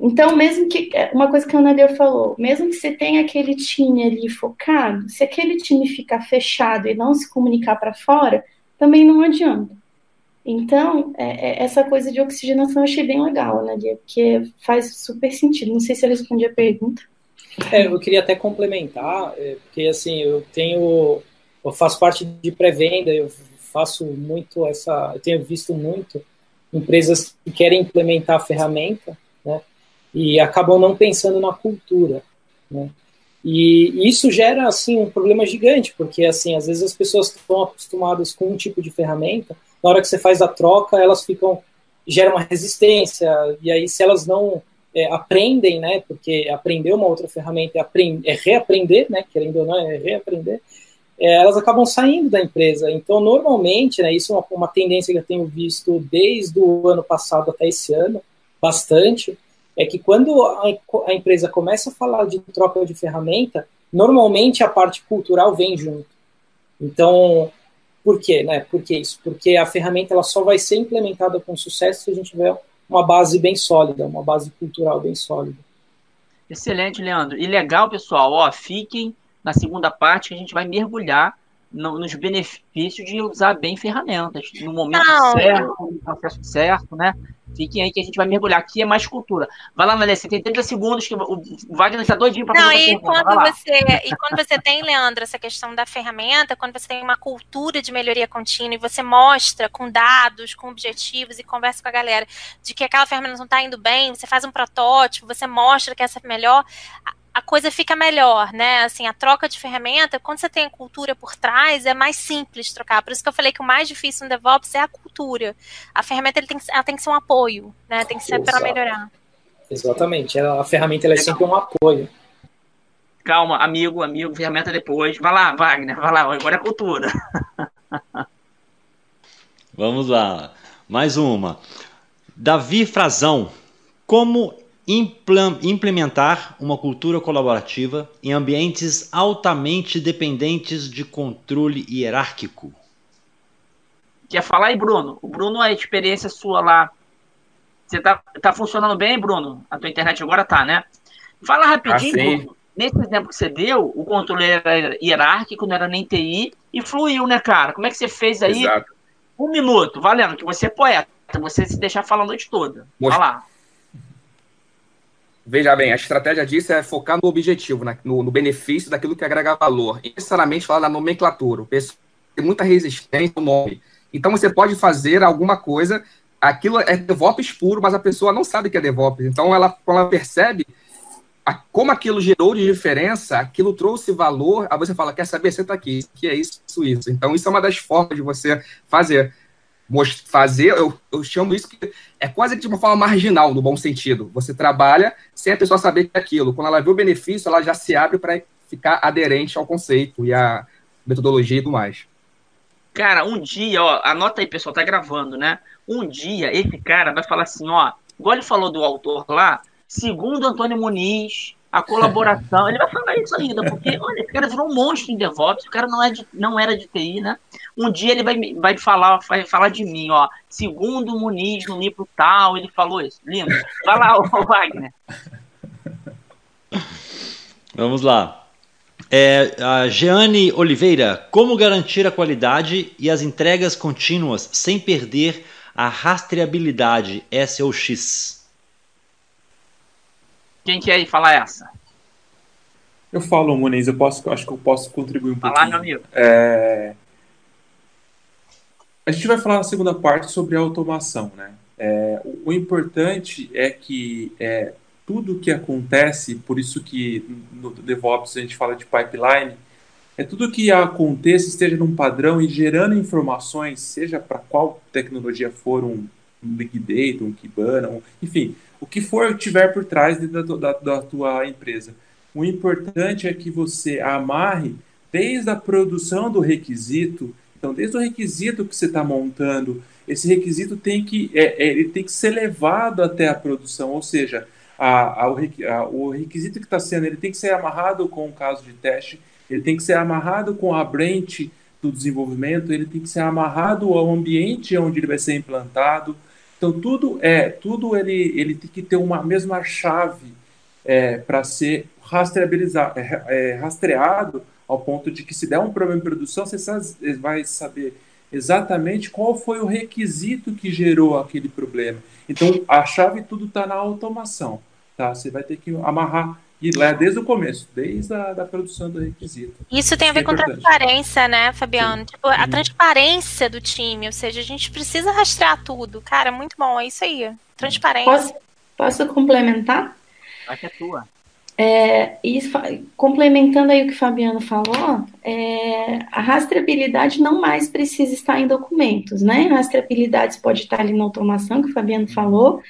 Então, mesmo que, uma coisa que a Ana falou, mesmo que você tenha aquele time ali focado, se aquele time ficar fechado e não se comunicar para fora, também não adianta. Então, é, é, essa coisa de oxigenação eu achei bem legal, né, Porque faz super sentido. Não sei se eu respondi a pergunta. É, eu queria até complementar, é, porque assim, eu tenho, eu faço parte de pré-venda, eu faço muito essa, eu tenho visto muito empresas que querem implementar a ferramenta, né, e acabam não pensando na cultura, né. E isso gera assim um problema gigante, porque assim, às vezes as pessoas estão acostumadas com um tipo de ferramenta, na hora que você faz a troca, elas ficam gera uma resistência, e aí se elas não é, aprendem, né, porque aprender uma outra ferramenta é, é reaprender, né, querendo ou não, é reaprender, é, elas acabam saindo da empresa. Então, normalmente, né, isso é uma, uma tendência que eu tenho visto desde o ano passado até esse ano, bastante, é que quando a, a empresa começa a falar de troca de ferramenta, normalmente a parte cultural vem junto. Então, por quê? Né? Por que isso? Porque a ferramenta ela só vai ser implementada com sucesso se a gente tiver uma base bem sólida, uma base cultural bem sólida. Excelente, Leandro. E legal, pessoal, ó, fiquem na segunda parte que a gente vai mergulhar no, nos benefícios de usar bem ferramentas, no momento Não, certo, no processo certo, né? Fiquem aí que a gente vai mergulhar. Aqui é mais cultura. Vai lá, Nalécia, tem 30 segundos que o Wagner está doidinho para fazer e quando você E quando você tem, Leandro, essa questão da ferramenta, quando você tem uma cultura de melhoria contínua e você mostra com dados, com objetivos e conversa com a galera de que aquela ferramenta não está indo bem, você faz um protótipo, você mostra que essa é melhor, a coisa fica melhor, né? Assim, a troca de ferramenta, quando você tem a cultura por trás, é mais simples trocar. Por isso que eu falei que o mais difícil no DevOps é a cultura. A ferramenta ele tem, ela tem que ser um apoio, né? Tem que ser para melhorar. Exatamente. A ferramenta é sempre um apoio. Calma, amigo, amigo, ferramenta depois. Vai lá, Wagner, vai lá, agora é cultura. Vamos lá. Mais uma. Davi Frazão. Como implementar uma cultura colaborativa em ambientes altamente dependentes de controle hierárquico. Quer falar aí, Bruno? O Bruno, a experiência sua lá. Você tá, tá funcionando bem, Bruno? A tua internet agora tá, né? Fala rapidinho, ah, Bruno. Nesse exemplo que você deu, o controle era hierárquico, não era nem TI, e fluiu, né, cara? Como é que você fez aí? Exato. Um minuto, valendo, que você é poeta, você se deixar falar a noite toda. Vai lá. Veja bem, a estratégia disso é focar no objetivo, né? no, no, benefício daquilo que agrega valor. E necessariamente falar da nomenclatura. O pessoal tem muita resistência ao nome. Então você pode fazer alguma coisa, aquilo é DevOps puro, mas a pessoa não sabe que é DevOps. Então ela, quando ela percebe, como aquilo gerou de diferença, aquilo trouxe valor, aí você fala, quer saber, você está aqui, que é isso, isso, isso. Então, isso é uma das formas de você fazer. Fazer, eu, eu chamo isso que é quase de uma forma marginal, no bom sentido. Você trabalha sem a pessoa saber que é aquilo. Quando ela vê o benefício, ela já se abre para ficar aderente ao conceito e à metodologia e tudo mais. Cara, um dia, ó, anota aí, pessoal, tá gravando, né? Um dia esse cara vai falar assim, ó, igual ele falou do autor lá, segundo Antônio Muniz, a colaboração. Ele vai falar isso ainda, porque olha, esse cara virou um monstro em DevOps, o cara não, é de, não era de TI, né? Um dia ele vai, vai, falar, vai falar de mim, ó. Segundo Muniz, no livro tal, ele falou isso. Lindo. Vai lá, o Wagner. Vamos lá. É, a Jeane Oliveira, como garantir a qualidade e as entregas contínuas sem perder a rastreabilidade SOX? Quem quer falar essa? Eu falo, Muniz, eu posso, acho que eu posso contribuir um pouco. Falar, meu amigo. É... A gente vai falar na segunda parte sobre a automação, né? É, o, o, importante é que é, tudo que acontece, por isso que no DevOps a gente fala de pipeline, é tudo que aconteça esteja num padrão e gerando informações, seja para qual tecnologia for um, um Big Data, um Kibana, um, enfim, o que for tiver por trás da, da, da tua empresa. O importante é que você amarre desde a produção do requisito, então desde o requisito que você está montando, esse requisito tem que, é, é, ele tem que ser levado até a produção, ou seja, a, a, o, requisito que está sendo, ele tem que ser amarrado com o caso de teste, ele tem que ser amarrado com a branch do desenvolvimento, ele tem que ser amarrado ao ambiente onde ele vai ser implantado, então tudo é, tudo ele, ele tem que ter uma mesma chave é, para ser rastreabilizado, é, é, rastreado ao ponto de que se der um problema em produção, você vai saber exatamente qual foi o requisito que gerou aquele problema. Então a chave tudo está na automação, tá? Você vai ter que amarrar e lá desde o começo, desde a da produção do requisito. Isso tem a ver é com importante. transparência, né, Fabiano? Tipo, a uhum. transparência do time, ou seja, a gente precisa rastrear tudo. Cara, muito bom, é isso aí. Transparência. Posso, posso complementar? Vai que é tua. É, e complementando aí o que o Fabiano falou, é, a rastreabilidade não mais precisa estar em documentos, né? A rastreabilidade pode estar ali na automação, que o Fabiano falou,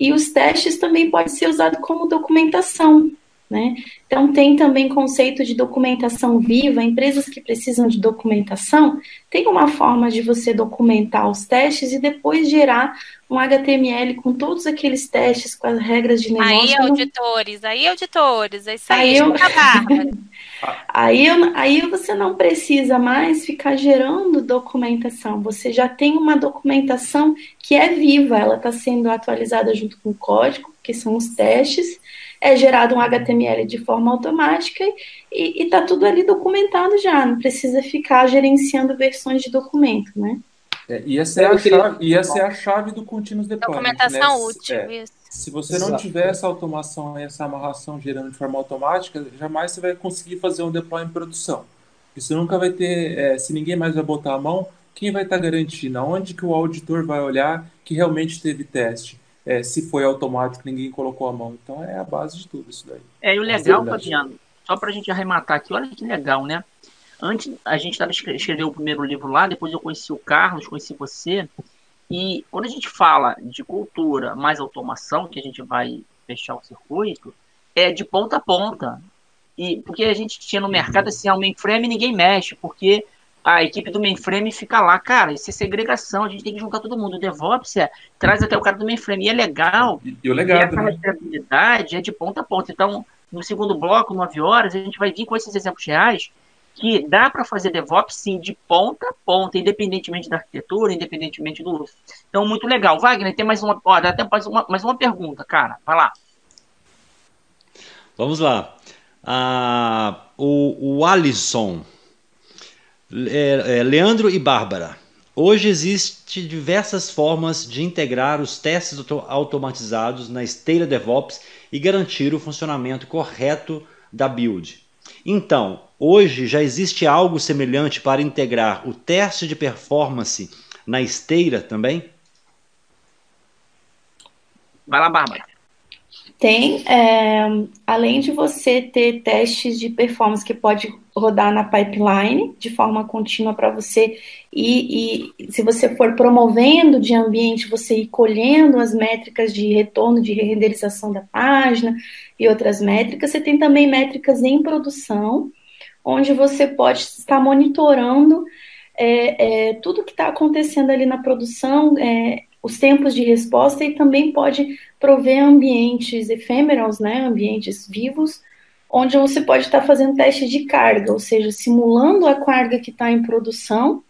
e os testes também podem ser usados como documentação. Né? Então, tem também conceito de documentação viva. Empresas que precisam de documentação, tem uma forma de você documentar os testes e depois gerar um HTML com todos aqueles testes, com as regras de negócio. Aí, auditores, aí, auditores, é isso aí, aí, eu... aí, eu... aí você não precisa mais ficar gerando documentação, você já tem uma documentação que é viva, ela está sendo atualizada junto com o código, que são os testes, é gerado um HTML de forma automática e está tudo ali documentado já, não precisa ficar gerenciando versões de documento, né? É, e, essa é a chave, e essa é a chave do Continuous Deployment. Documentação né? útil, é, isso. Se você não tiver essa automação e essa amarração gerando de forma automática, jamais você vai conseguir fazer um deploy em produção. Isso nunca vai ter, é, se ninguém mais vai botar a mão, quem vai estar garantindo? Onde que o auditor vai olhar que realmente teve teste? É, se foi automático, ninguém colocou a mão. Então é a base de tudo isso daí. É, e o legal, Fabiano, só para a gente arrematar aqui, olha que legal, né? Antes, a gente estava escrevendo o primeiro livro lá, depois eu conheci o Carlos, conheci você. E quando a gente fala de cultura mais automação, que a gente vai fechar o circuito, é de ponta a ponta. E porque a gente tinha no mercado assim, ah, o mainframe ninguém mexe, porque a equipe do mainframe fica lá, cara, isso é segregação, a gente tem que juntar todo mundo. O DevOps é, traz até o cara do mainframe. E é legal. E, e o legado, e essa né? é de ponta a ponta. Então, no segundo bloco, nove horas, a gente vai vir com esses exemplos reais que dá para fazer DevOps sim de ponta a ponta, independentemente da arquitetura, independentemente do uso. Então, muito legal. Wagner, tem mais uma. Ó, dá até mais uma, mais uma pergunta, cara. Vai lá. Vamos lá. Ah, o, o Alisson, é, é, Leandro e Bárbara. Hoje existem diversas formas de integrar os testes automatizados na esteira DevOps e garantir o funcionamento correto da build. Então, hoje já existe algo semelhante para integrar o teste de performance na esteira também? Vai lá, Bárbara. Tem, é, além de você ter testes de performance que pode rodar na pipeline de forma contínua para você e, e se você for promovendo de ambiente, você ir colhendo as métricas de retorno de renderização da página e outras métricas. Você tem também métricas em produção, onde você pode estar monitorando é, é, tudo que está acontecendo ali na produção, é, os tempos de resposta e também pode prover ambientes efêmeros, né, ambientes vivos, onde você pode estar fazendo teste de carga, ou seja, simulando a carga que está em produção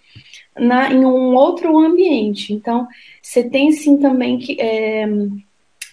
na, em um outro ambiente. Então, você tem sim também que, é,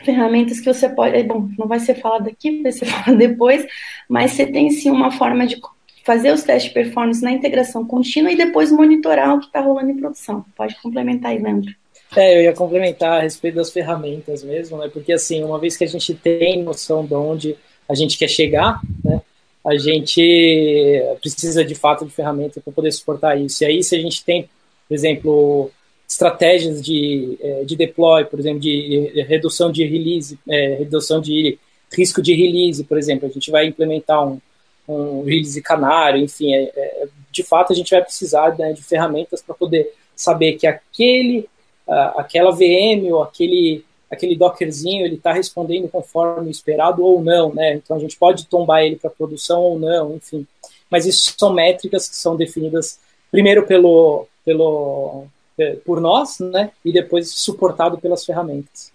ferramentas que você pode. É, bom, não vai ser falado aqui, vai ser falado depois, mas você tem sim uma forma de fazer os testes de performance na integração contínua e depois monitorar o que está rolando em produção. Pode complementar aí, Leandro. É, eu ia complementar a respeito das ferramentas mesmo, né? Porque assim, uma vez que a gente tem noção de onde a gente quer chegar, né? A gente precisa de fato de ferramentas para poder suportar isso. E aí, se a gente tem, por exemplo, estratégias de, é, de deploy, por exemplo, de redução de release, é, redução de risco de release, por exemplo, a gente vai implementar um, um release canário, enfim, é, é, de fato a gente vai precisar né, de ferramentas para poder saber que aquele aquela VM ou aquele, aquele Dockerzinho ele está respondendo conforme esperado ou não, né? Então a gente pode tombar ele para produção ou não, enfim. Mas isso são métricas que são definidas primeiro pelo, pelo por nós, né? E depois suportado pelas ferramentas.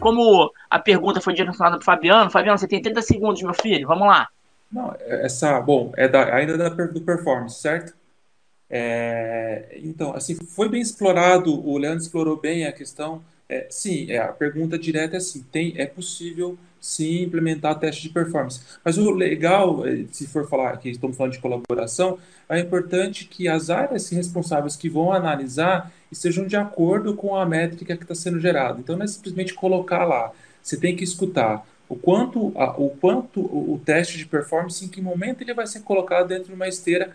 Como a pergunta foi direcionada para o Fabiano, Fabiano, você tem 30 segundos, meu filho, vamos lá. Não, essa, bom, é da, ainda da, do performance, certo? É, então, assim, foi bem explorado, o Leandro explorou bem a questão. É, sim, é, a pergunta direta é assim, tem, é possível sim implementar teste de performance. Mas o legal, é, se for falar que estamos falando de colaboração, é importante que as áreas responsáveis que vão analisar estejam de acordo com a métrica que está sendo gerada. Então não é simplesmente colocar lá. Você tem que escutar o quanto, a, o quanto o, teste de performance, em que momento ele vai ser colocado dentro de uma esteira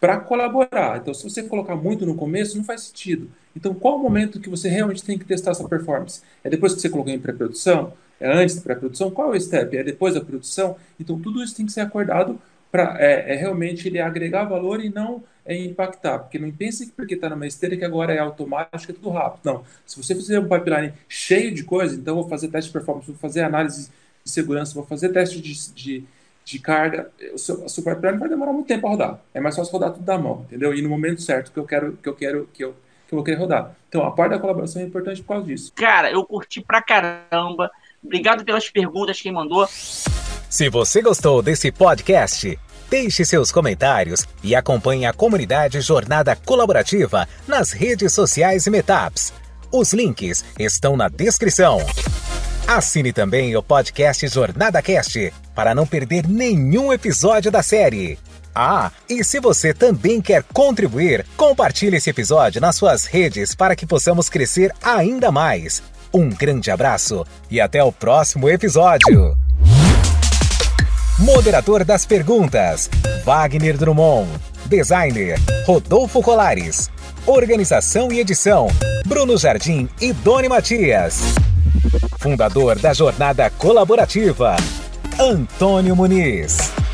para colaborar. Então, se você colocar muito no começo, não faz sentido. Então, qual o momento que você realmente tem que testar essa performance? É depois que você colocou em pré-produção? É antes da pré-produção? Qual é o step? É depois da produção? Então, tudo isso tem que ser acordado para é, é, realmente ele agregar valor e não é, impactar. Porque não pense que porque está numa esteira que agora é automático, é tudo rápido. Não. Se você fizer um pipeline cheio de coisa, então vou fazer teste de performance, vou fazer análise de segurança, vou fazer teste de, de, de carga, o seu, a sua pipeline vai demorar muito tempo a rodar. É mais fácil rodar tudo da mão, entendeu? E no momento certo que eu quero, que eu quero, que eu, que eu vou querer rodar. Então, a parte da colaboração é importante por causa disso. Cara, eu curti pra caramba. Obrigado pelas perguntas quem mandou. Se você gostou desse podcast, deixe seus comentários e acompanhe a comunidade Jornada Colaborativa nas redes sociais e Metaps. Os links estão na descrição. Assine também o podcast Jornada Cast para não perder nenhum episódio da série. Ah, e se você também quer contribuir, compartilhe esse episódio nas suas redes para que possamos crescer ainda mais. Um grande abraço e até o próximo episódio. Moderador das perguntas: Wagner Drummond. Designer: Rodolfo Colares. Organização e edição: Bruno Jardim e Doni Matias. Fundador da Jornada Colaborativa, Antônio Muniz.